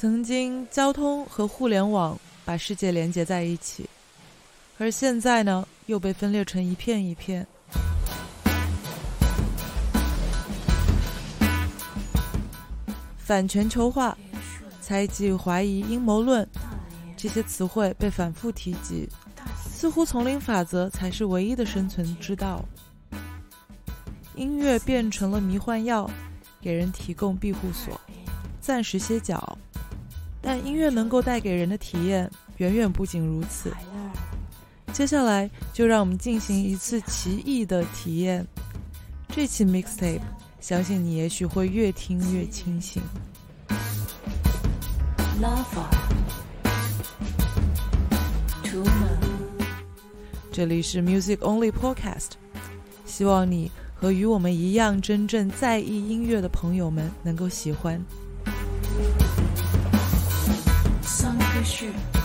曾经，交通和互联网把世界连接在一起，而现在呢，又被分裂成一片一片。反全球化、猜忌、怀疑、阴谋论，这些词汇被反复提及，似乎丛林法则才是唯一的生存之道。音乐变成了迷幻药，给人提供庇护所，暂时歇脚。但音乐能够带给人的体验，远远不仅如此。接下来，就让我们进行一次奇异的体验。这期 mixtape。相信你也许会越听越清醒。这里是 Music Only Podcast，希望你和与我们一样真正在意音乐的朋友们能够喜欢。Come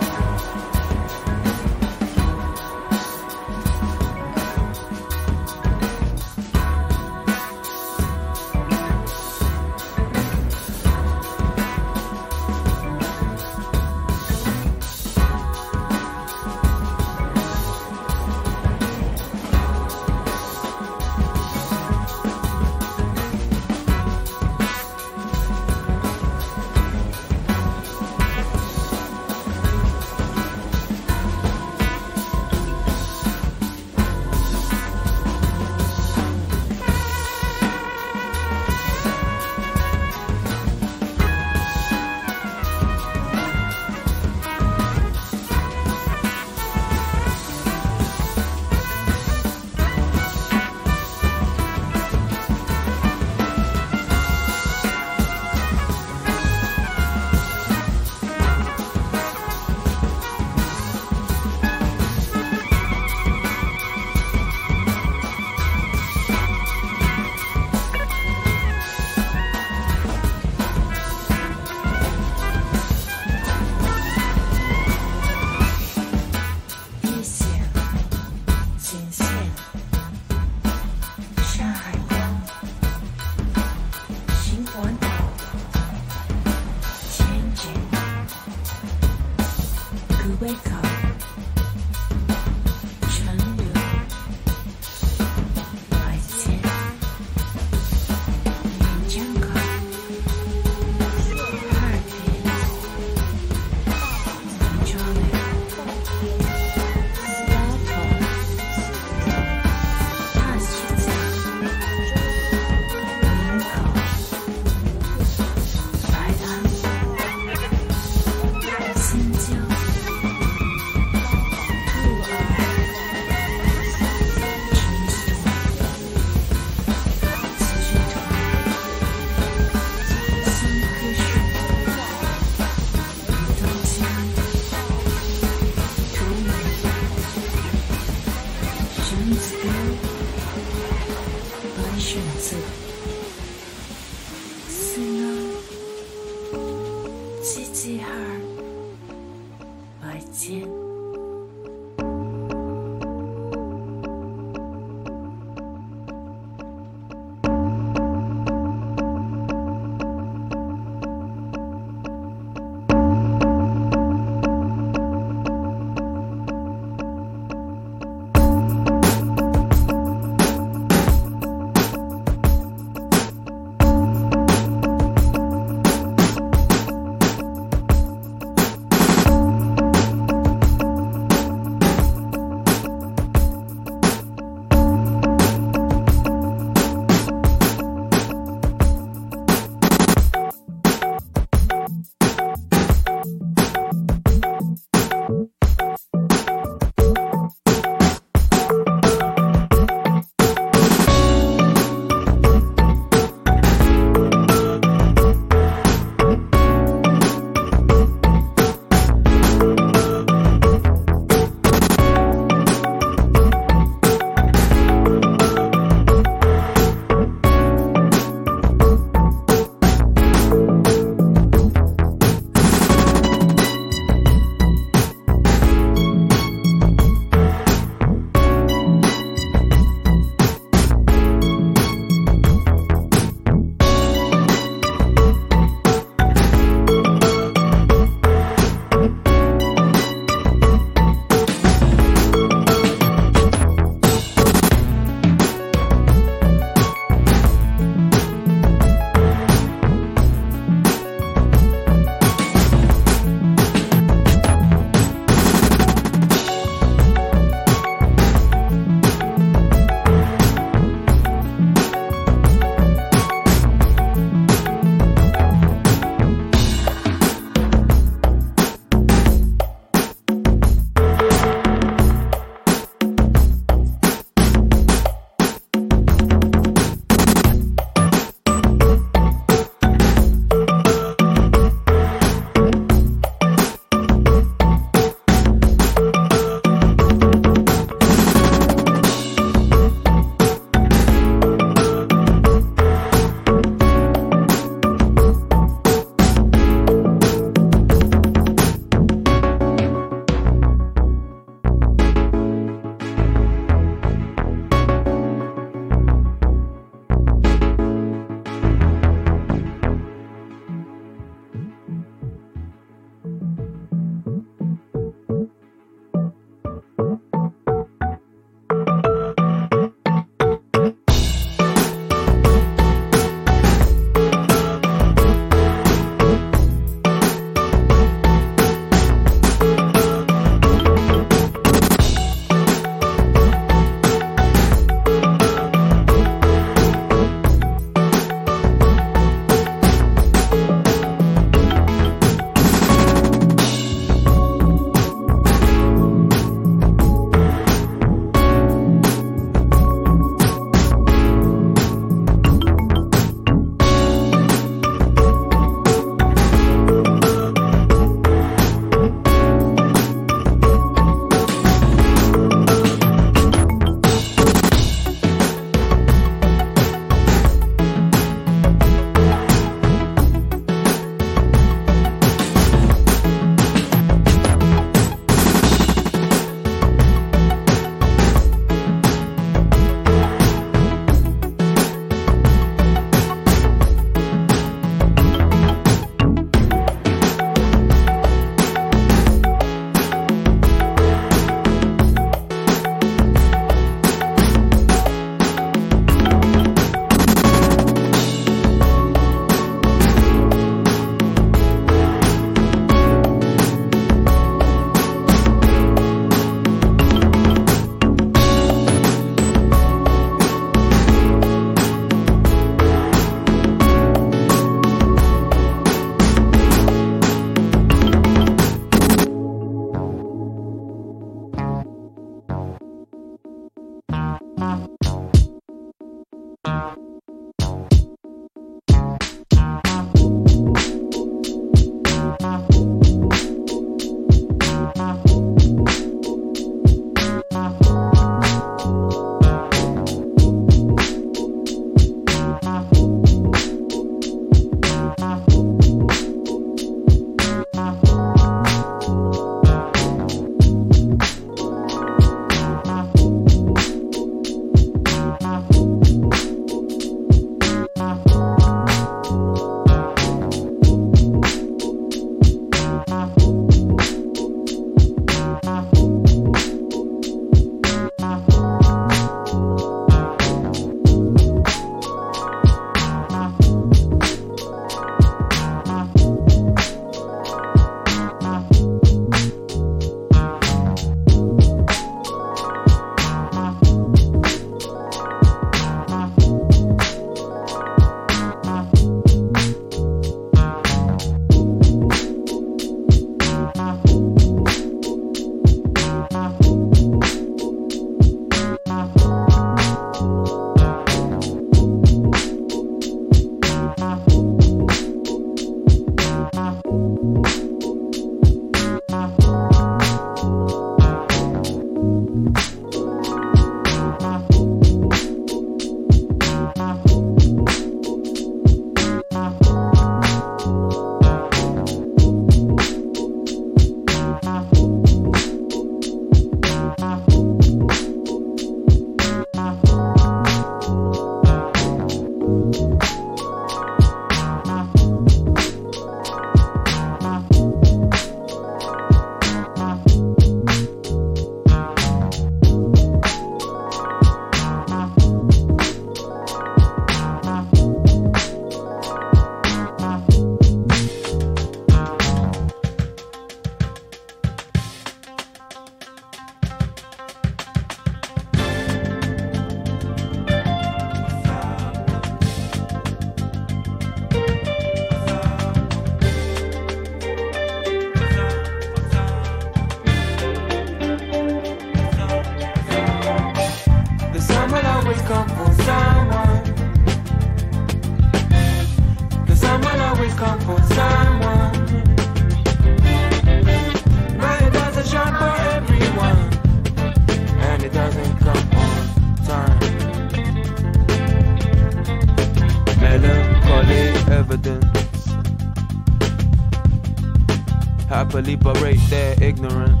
Their ignorance.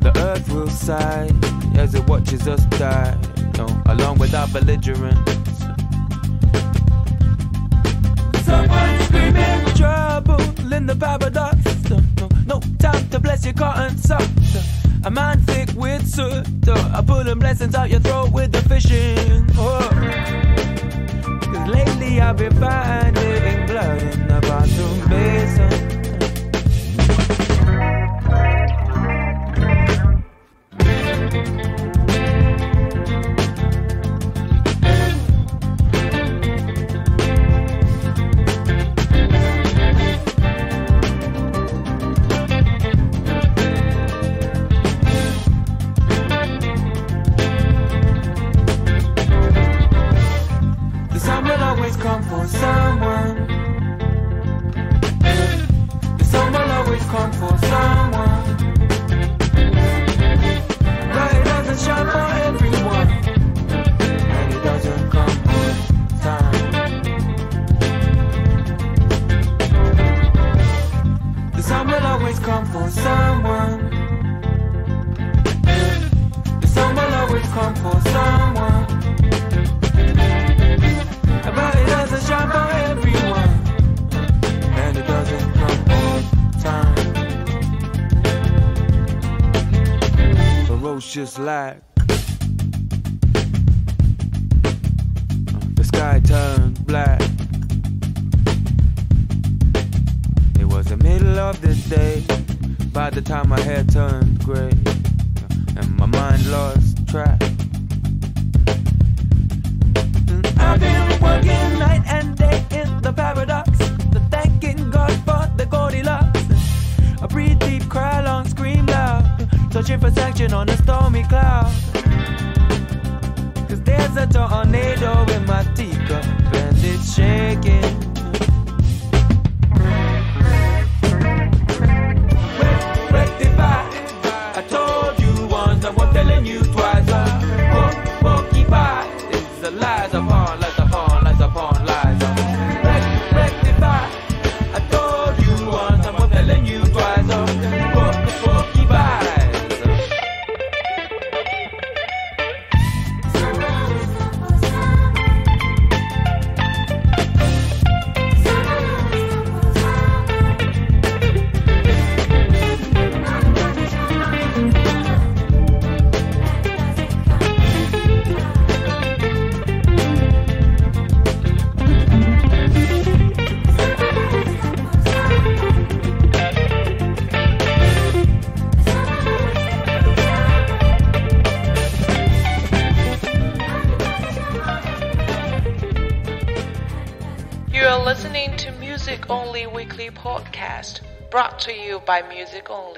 The earth will sigh as it watches us die, no, along with our belligerents. Someone screaming trouble in the paradox. No, no, no time to bless your cotton socks. A man thick with soot. I pulling blessings out your throat with the fishing oh. hook. Cause lately I've been finding blood in the bathroom basin. Ferocious light. The sky turned black. It was the middle of the day. By the time my hair turned gray. And my mind lost track. I've been working night and day in the paradox. Searching for sanction on a stormy cloud. Cause there's a tornado in my teacup and it's shaking. To you by Music Only.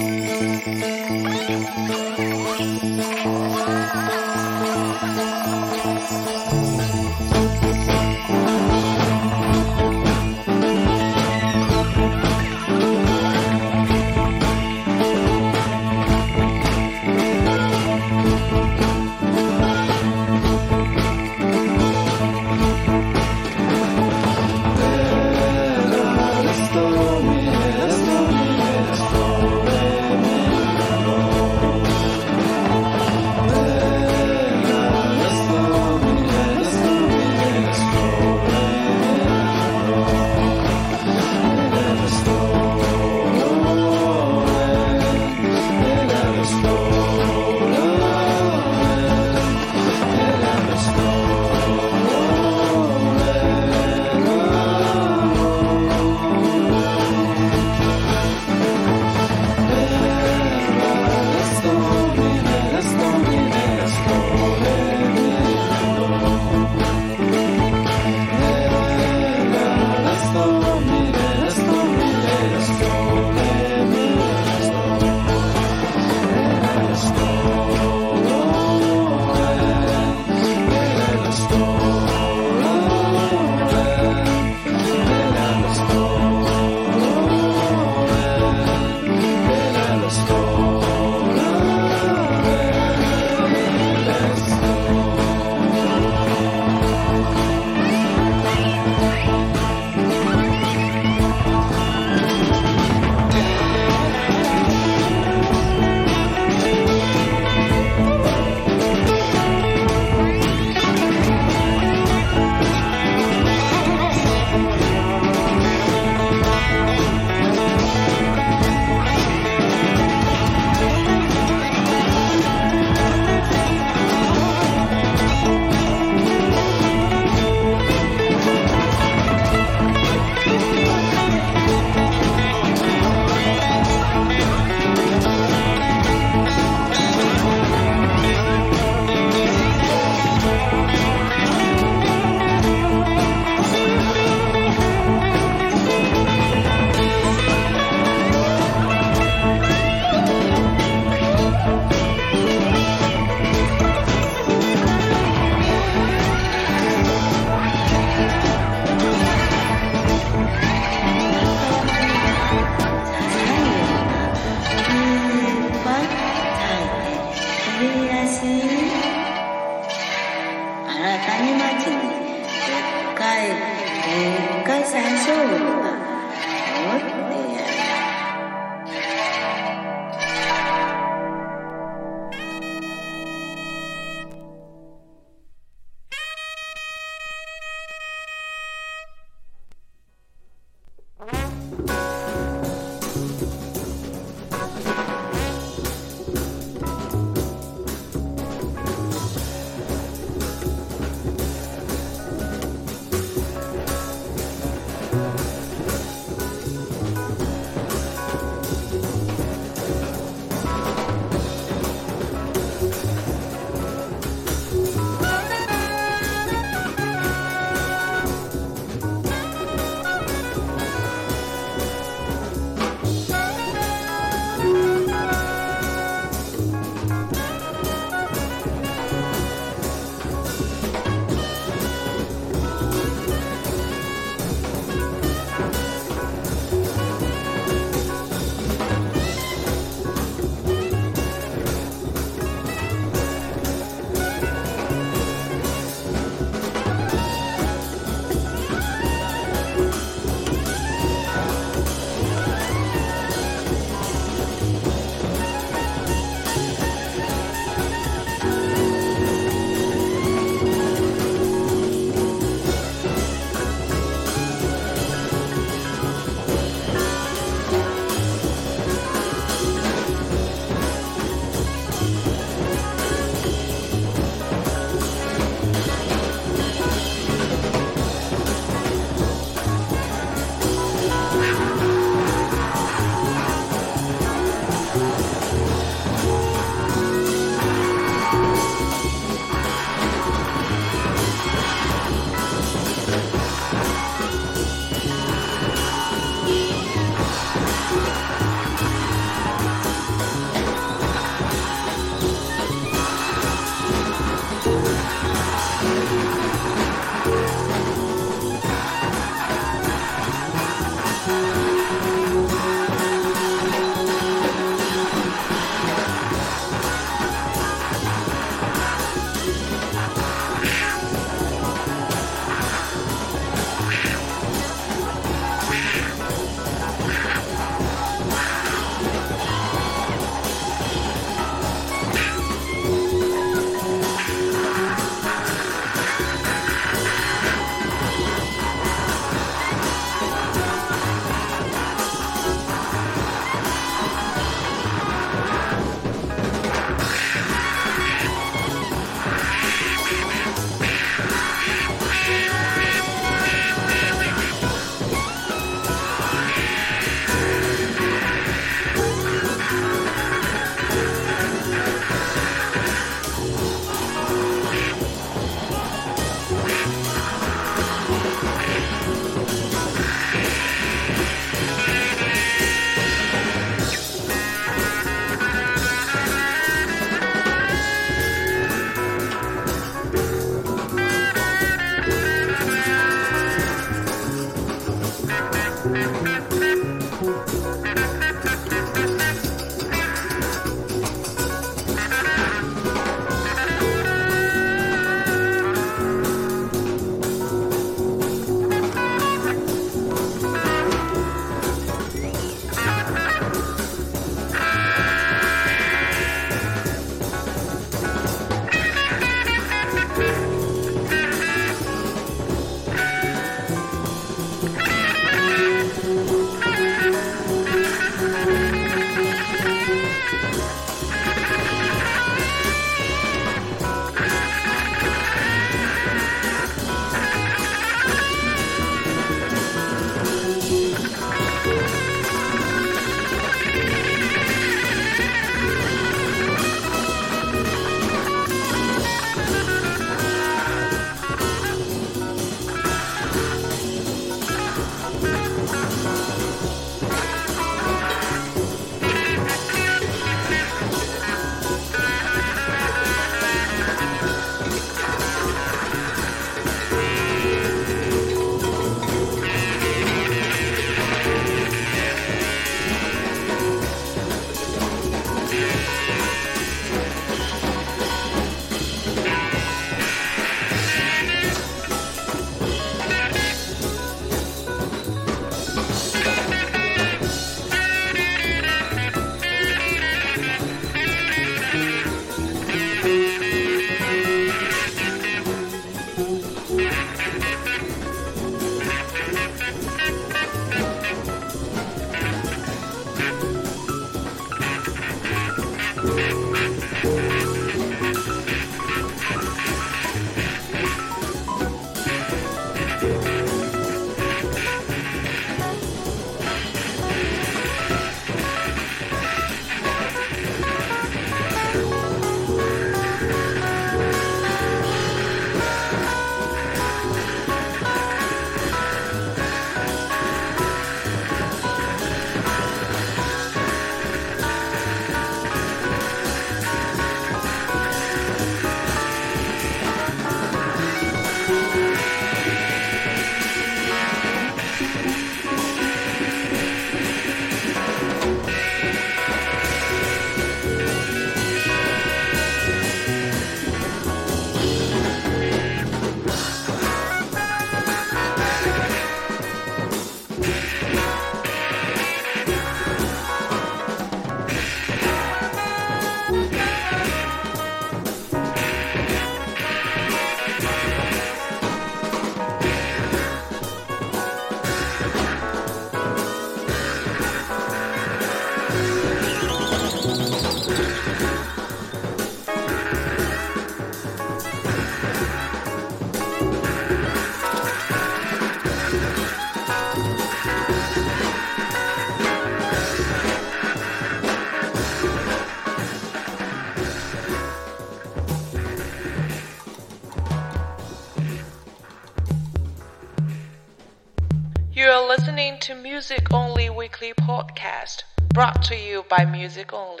Music Only Weekly Podcast, brought to you by Music Only.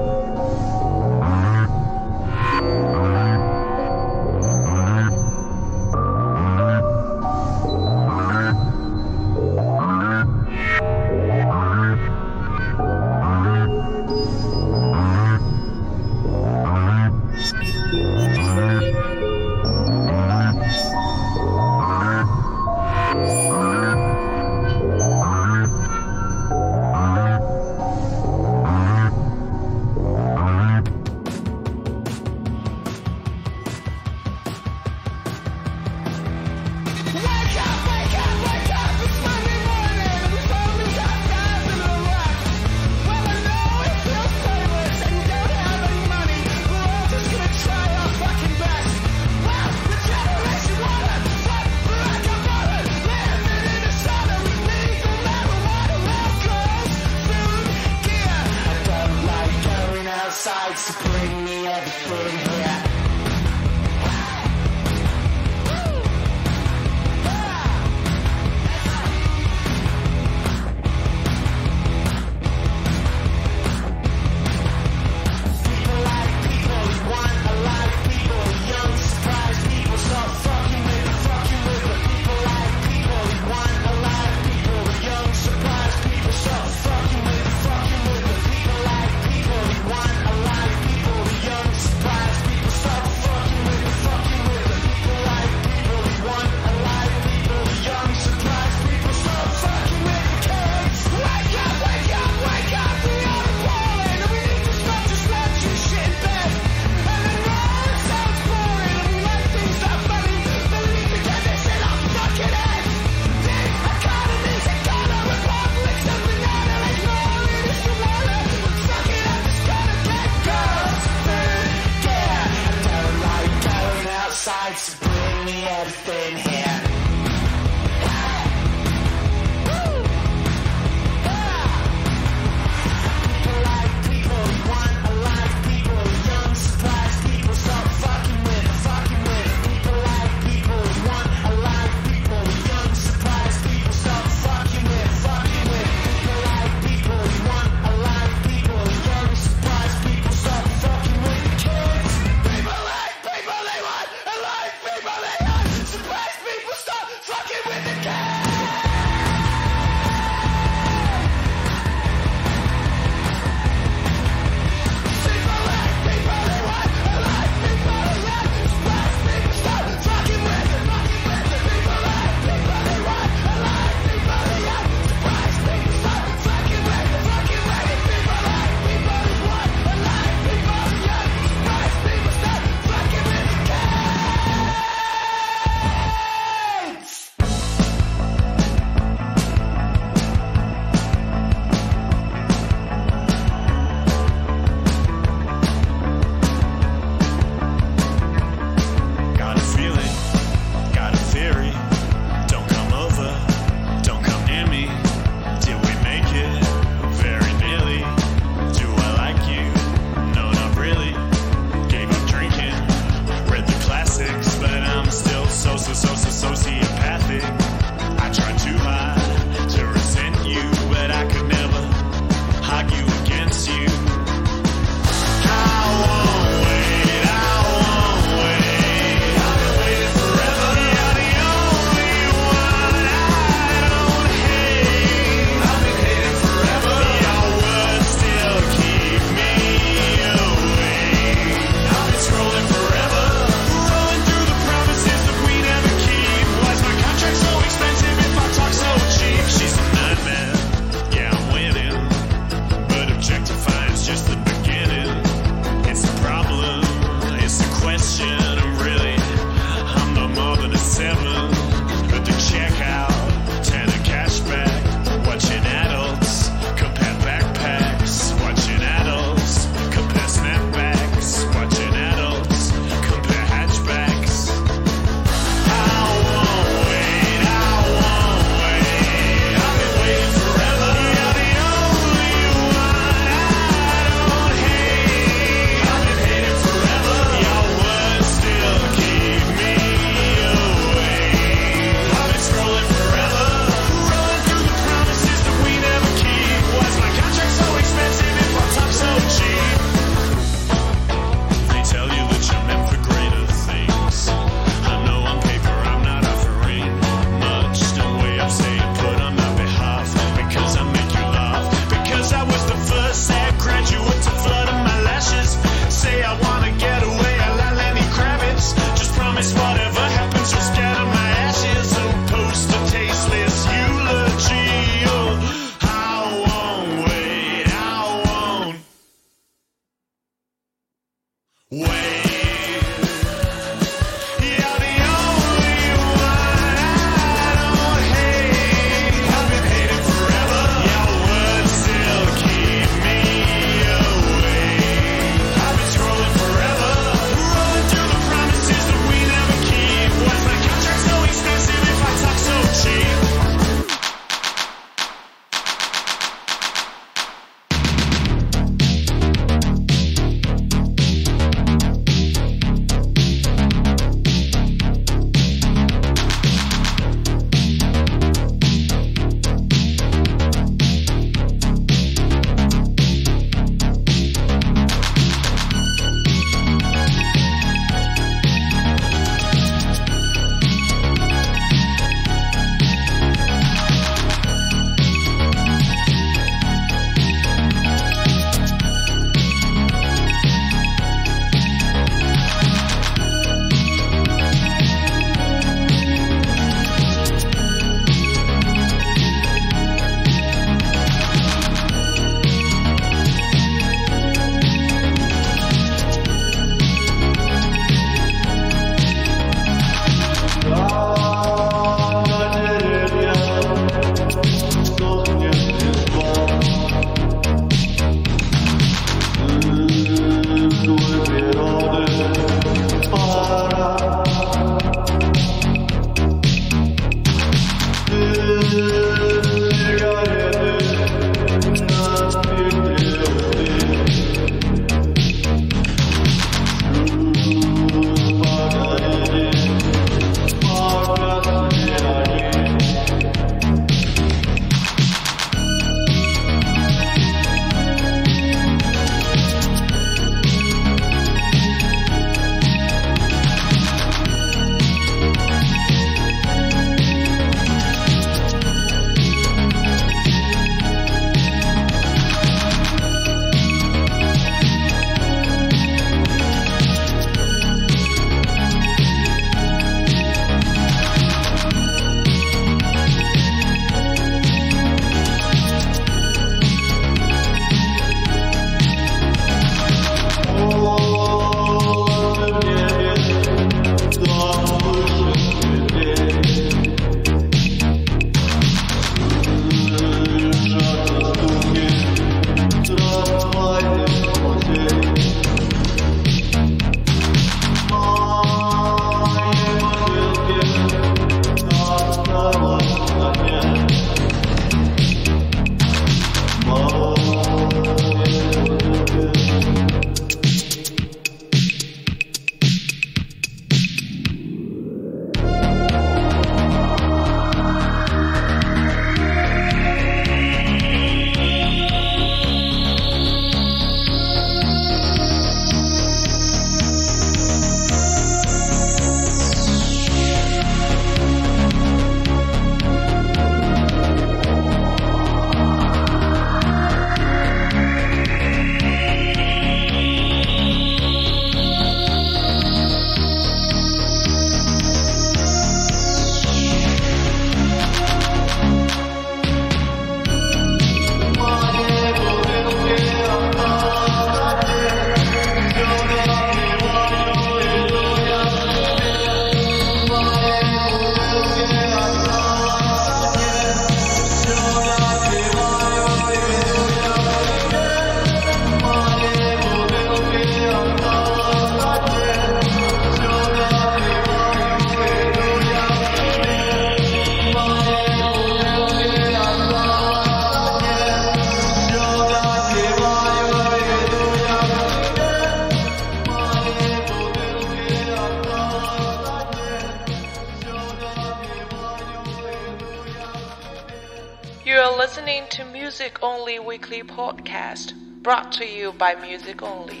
By Music Only.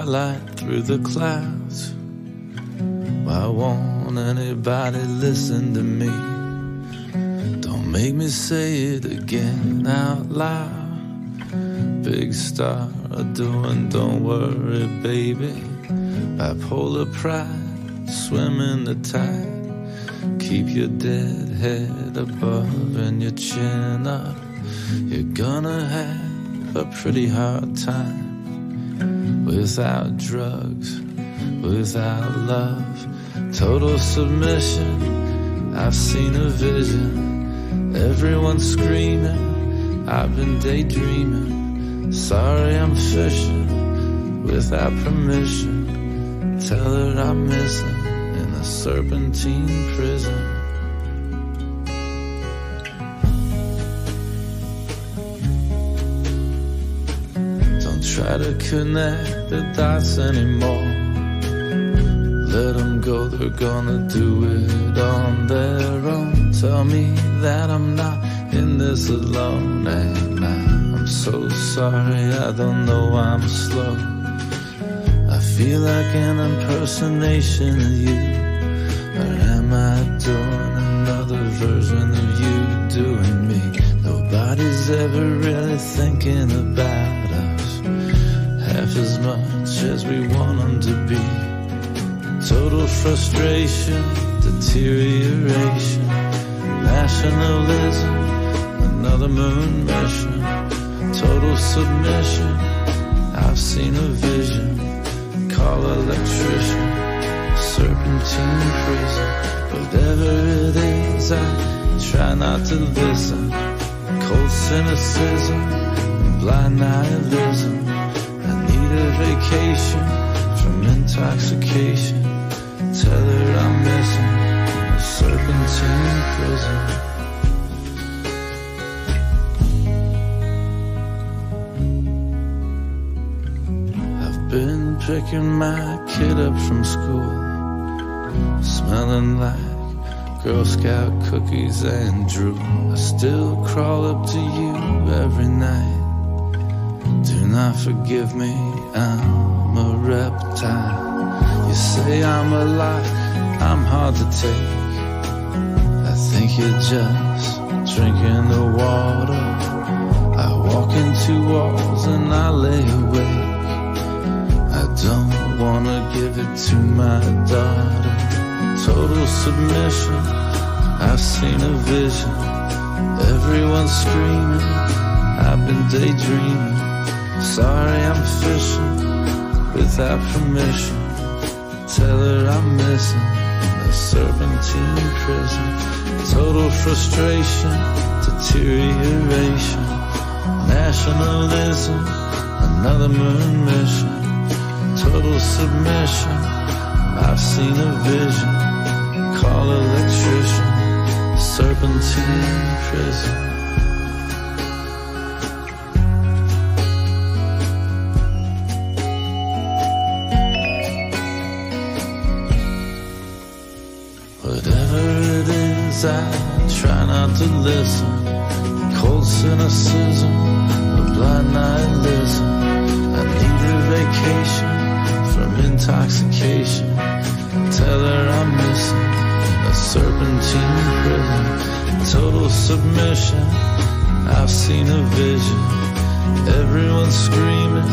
Starlight through the clouds. Why won't anybody listen to me? Don't make me say it again out loud. Big star doing, don't worry, baby. Bipolar pride, swim in the tide. Keep your dead head above and your chin up. You're gonna have a pretty hard time without drugs, without love, total submission. I've seen a vision, everyone's screaming. I've been daydreaming. Sorry, I'm fishing without permission. Tell her I'm missing in a serpentine prison. Try to connect the dots anymore. Let them go, they're gonna do it on their own. Tell me that I'm not in this alone. And I, I'm so sorry, I don't know I'm slow. I feel like an impersonation of you? Or am I doing another version of you doing me? Nobody's ever really thinking about half as much as we want them to be. Total frustration, deterioration, nationalism, another moon mission, total submission. I've seen a vision, call electrician, serpentine prison. Whatever it is, I try not to listen. Cold cynicism, blind nihilism. A vacation from intoxication. Tell her I'm missing a serpentine prison. I've been picking my kid up from school, smelling like Girl Scout cookies and drool. I still crawl up to you every night. Do not forgive me, I'm a reptile. You say I'm alive, I'm hard to take. I think you're just drinking the water. I walk into walls and I lay awake. I don't wanna give it to my daughter. Total submission, I've seen a vision. Everyone's screaming, I've been daydreaming. Sorry, I'm fishing without permission. Tell her I'm missing a serpentine prison. Total frustration, deterioration, nationalism, another moon mission. Total submission, I've seen a vision. Call electrician, serpentine prison. Is, I try not to listen. Cold cynicism, a blind nihilism. I need a vacation from intoxication. Tell her I'm missing a serpentine prison. Total submission, I've seen a vision. Everyone's screaming,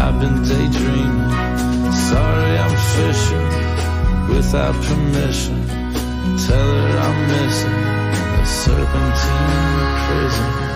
I've been daydreaming. Sorry, I'm fishing without permission. Tell her I'm missing a serpentine prison.